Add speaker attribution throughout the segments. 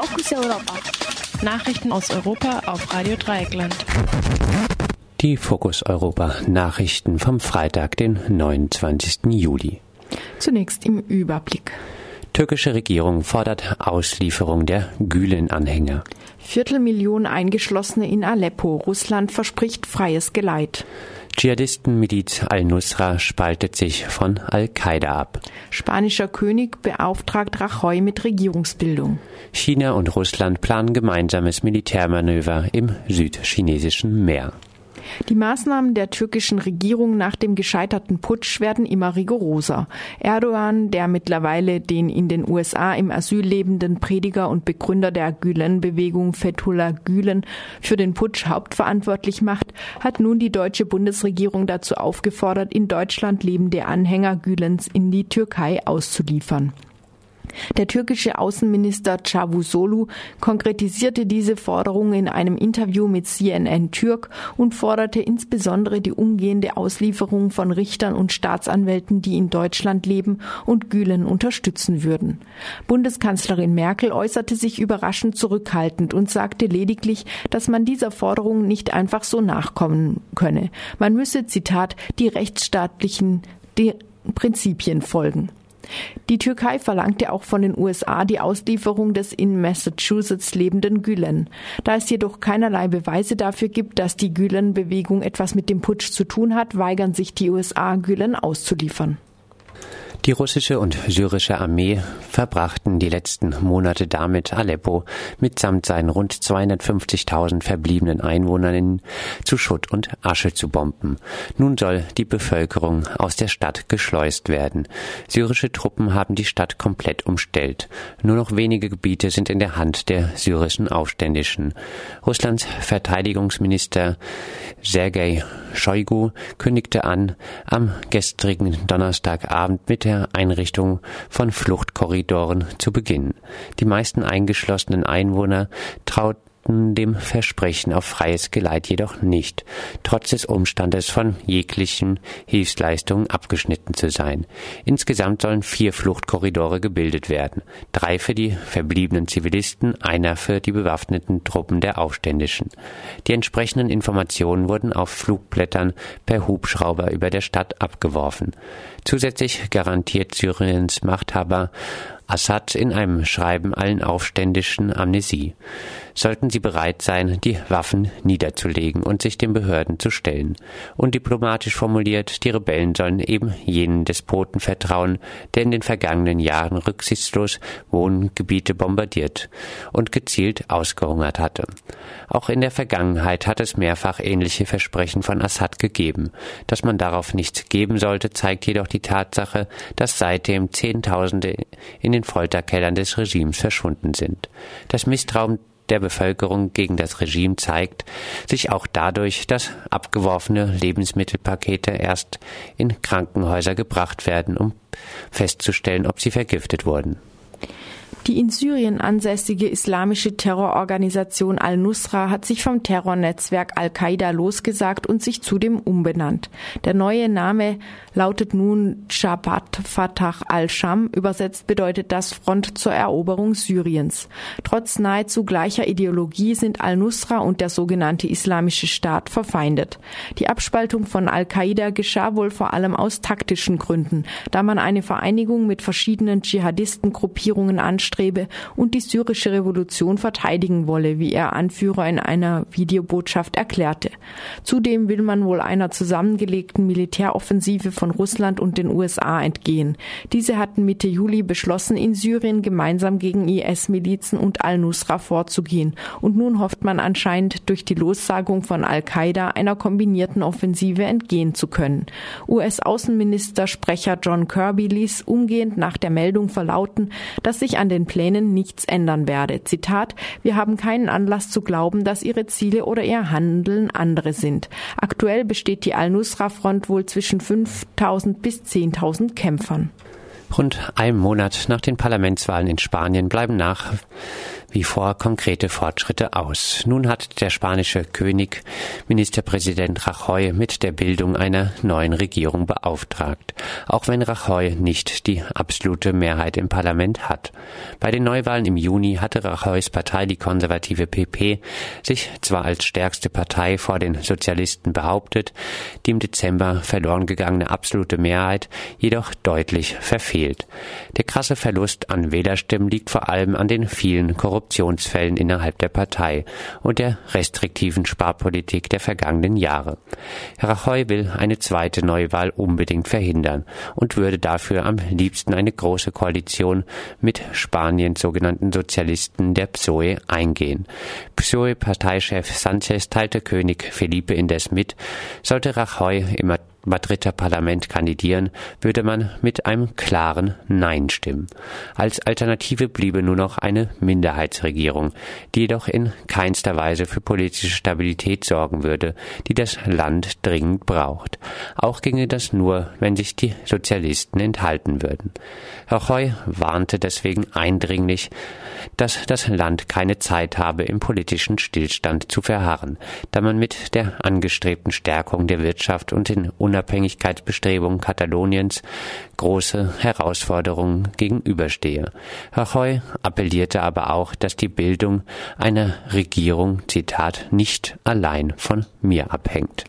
Speaker 1: Fokus Europa.
Speaker 2: Nachrichten aus Europa auf Radio Dreieckland.
Speaker 3: Die Fokus Europa Nachrichten vom Freitag, den 29. Juli.
Speaker 2: Zunächst im Überblick.
Speaker 3: Türkische Regierung fordert Auslieferung der Gülen-Anhänger.
Speaker 2: Viertelmillion Eingeschlossene in Aleppo. Russland verspricht freies Geleit.
Speaker 3: Dschihadistenmiliz al-Nusra spaltet sich von Al-Qaida ab.
Speaker 2: Spanischer König beauftragt Rajoy mit Regierungsbildung.
Speaker 3: China und Russland planen gemeinsames Militärmanöver im südchinesischen Meer.
Speaker 2: Die Maßnahmen der türkischen Regierung nach dem gescheiterten Putsch werden immer rigoroser. Erdogan, der mittlerweile den in den USA im Asyl lebenden Prediger und Begründer der Gülen-Bewegung Fethullah Gülen für den Putsch hauptverantwortlich macht, hat nun die deutsche Bundesregierung dazu aufgefordert, in Deutschland lebende Anhänger Gülens in die Türkei auszuliefern. Der türkische Außenminister Cavusoglu konkretisierte diese Forderung in einem Interview mit CNN Türk und forderte insbesondere die umgehende Auslieferung von Richtern und Staatsanwälten, die in Deutschland leben und Gülen unterstützen würden. Bundeskanzlerin Merkel äußerte sich überraschend zurückhaltend und sagte lediglich, dass man dieser Forderung nicht einfach so nachkommen könne. Man müsse, Zitat, die rechtsstaatlichen die Prinzipien folgen. Die Türkei verlangte auch von den USA die Auslieferung des in Massachusetts lebenden Gülen. Da es jedoch keinerlei Beweise dafür gibt, dass die Gülen-Bewegung etwas mit dem Putsch zu tun hat, weigern sich die USA, Gülen auszuliefern.
Speaker 3: Die russische und syrische Armee verbrachten die letzten Monate damit, Aleppo mitsamt seinen rund 250.000 verbliebenen Einwohnern zu Schutt und Asche zu bomben. Nun soll die Bevölkerung aus der Stadt geschleust werden. Syrische Truppen haben die Stadt komplett umstellt. Nur noch wenige Gebiete sind in der Hand der syrischen Aufständischen. Russlands Verteidigungsminister Sergei Shoigu kündigte an, am gestrigen Donnerstagabend mit der Einrichtung von Fluchtkorridoren zu beginnen. Die meisten eingeschlossenen Einwohner trauten dem Versprechen auf freies Geleit jedoch nicht, trotz des Umstandes von jeglichen Hilfsleistungen abgeschnitten zu sein. Insgesamt sollen vier Fluchtkorridore gebildet werden, drei für die verbliebenen Zivilisten, einer für die bewaffneten Truppen der Aufständischen. Die entsprechenden Informationen wurden auf Flugblättern per Hubschrauber über der Stadt abgeworfen. Zusätzlich garantiert Syriens Machthaber Assad in einem Schreiben allen Aufständischen Amnesie. Sollten sie bereit sein, die Waffen niederzulegen und sich den Behörden zu stellen. Und diplomatisch formuliert, die Rebellen sollen eben jenen Despoten vertrauen, der in den vergangenen Jahren rücksichtslos Wohngebiete bombardiert und gezielt ausgehungert hatte. Auch in der Vergangenheit hat es mehrfach ähnliche Versprechen von Assad gegeben. Dass man darauf nichts geben sollte, zeigt jedoch die Tatsache, dass seitdem Zehntausende in den Folterkellern des Regimes verschwunden sind. Das Misstrauen der Bevölkerung gegen das Regime zeigt sich auch dadurch, dass abgeworfene Lebensmittelpakete erst in Krankenhäuser gebracht werden, um festzustellen, ob sie vergiftet wurden.
Speaker 2: Die in Syrien ansässige islamische Terrororganisation Al-Nusra hat sich vom Terrornetzwerk Al-Qaida losgesagt und sich zudem umbenannt. Der neue Name lautet nun Jabhat Fatah al-Sham. Übersetzt bedeutet das Front zur Eroberung Syriens. Trotz nahezu gleicher Ideologie sind Al-Nusra und der sogenannte Islamische Staat verfeindet. Die Abspaltung von Al-Qaida geschah wohl vor allem aus taktischen Gründen, da man eine Vereinigung mit verschiedenen Dschihadistengruppierungen anstrebt anstrebe und die syrische Revolution verteidigen wolle, wie er Anführer in einer Videobotschaft erklärte. Zudem will man wohl einer zusammengelegten Militäroffensive von Russland und den USA entgehen. Diese hatten Mitte Juli beschlossen, in Syrien gemeinsam gegen IS-Milizen und Al-Nusra vorzugehen. Und nun hofft man anscheinend durch die Lossagung von Al-Qaida einer kombinierten Offensive entgehen zu können. US-Außenminister Sprecher John Kirby ließ umgehend nach der Meldung verlauten, dass sich an den Plänen nichts ändern werde. Zitat, wir haben keinen Anlass zu glauben, dass ihre Ziele oder ihr Handeln andere sind. Aktuell besteht die Al-Nusra-Front wohl zwischen 5000 bis 10.000 Kämpfern.
Speaker 3: Rund einem Monat nach den Parlamentswahlen in Spanien bleiben nach wie vor konkrete Fortschritte aus. Nun hat der spanische König Ministerpräsident Rajoy mit der Bildung einer neuen Regierung beauftragt, auch wenn Rajoy nicht die absolute Mehrheit im Parlament hat. Bei den Neuwahlen im Juni hatte Rajoys Partei, die konservative PP, sich zwar als stärkste Partei vor den Sozialisten behauptet, die im Dezember verloren gegangene absolute Mehrheit jedoch deutlich verfehlt. Der krasse Verlust an Wählerstimmen liegt vor allem an den vielen Korruptionsfällen innerhalb der Partei und der restriktiven Sparpolitik der vergangenen Jahre. Rajoy will eine zweite Neuwahl unbedingt verhindern und würde dafür am liebsten eine große Koalition mit Spaniens sogenannten Sozialisten der PSOE eingehen. PSOE-Parteichef Sanchez teilte König Felipe indes mit, sollte Rajoy im Madrider Parlament kandidieren, würde man mit einem klaren Nein stimmen. Als Alternative bliebe nur noch eine Minderheitsregierung, die jedoch in keinster Weise für politische Stabilität sorgen würde, die das Land dringend braucht. Auch ginge das nur, wenn sich die Sozialisten enthalten würden. Rajoy warnte deswegen eindringlich, dass das Land keine Zeit habe, im politischen Stillstand zu verharren, da man mit der angestrebten Stärkung der Wirtschaft und den Unabhängigkeitsbestrebungen Kataloniens große Herausforderungen gegenüberstehe. Rajoy appellierte aber auch, dass die Bildung einer Regierung, Zitat, nicht allein von mir abhängt.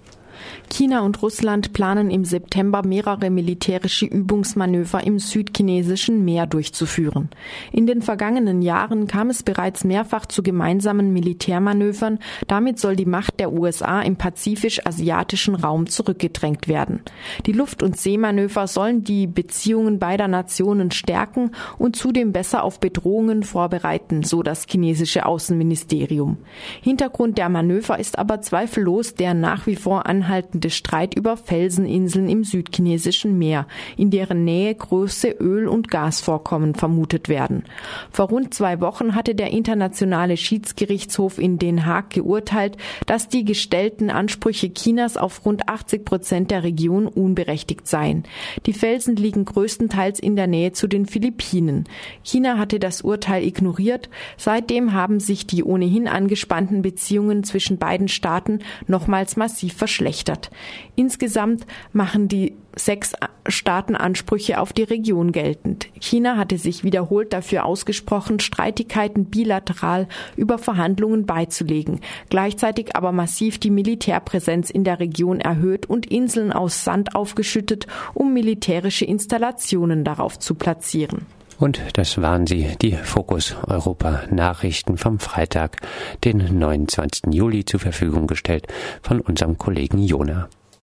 Speaker 2: China und Russland planen im September mehrere militärische Übungsmanöver im südchinesischen Meer durchzuführen. In den vergangenen Jahren kam es bereits mehrfach zu gemeinsamen Militärmanövern. Damit soll die Macht der USA im pazifisch-asiatischen Raum zurückgedrängt werden. Die Luft- und Seemanöver sollen die Beziehungen beider Nationen stärken und zudem besser auf Bedrohungen vorbereiten, so das chinesische Außenministerium. Hintergrund der Manöver ist aber zweifellos der nach wie vor anhaltende anhaltende Streit über Felseninseln im südchinesischen Meer, in deren Nähe große Öl- und Gasvorkommen vermutet werden. Vor rund zwei Wochen hatte der Internationale Schiedsgerichtshof in Den Haag geurteilt, dass die gestellten Ansprüche Chinas auf rund 80 Prozent der Region unberechtigt seien. Die Felsen liegen größtenteils in der Nähe zu den Philippinen. China hatte das Urteil ignoriert. Seitdem haben sich die ohnehin angespannten Beziehungen zwischen beiden Staaten nochmals massiv verschlechtert. Insgesamt machen die sechs Staaten Ansprüche auf die Region geltend. China hatte sich wiederholt dafür ausgesprochen, Streitigkeiten bilateral über Verhandlungen beizulegen, gleichzeitig aber massiv die Militärpräsenz in der Region erhöht und Inseln aus Sand aufgeschüttet, um militärische Installationen darauf zu platzieren.
Speaker 3: Und das waren sie, die Fokus Europa Nachrichten vom Freitag, den 29. Juli zur Verfügung gestellt von unserem Kollegen Jona.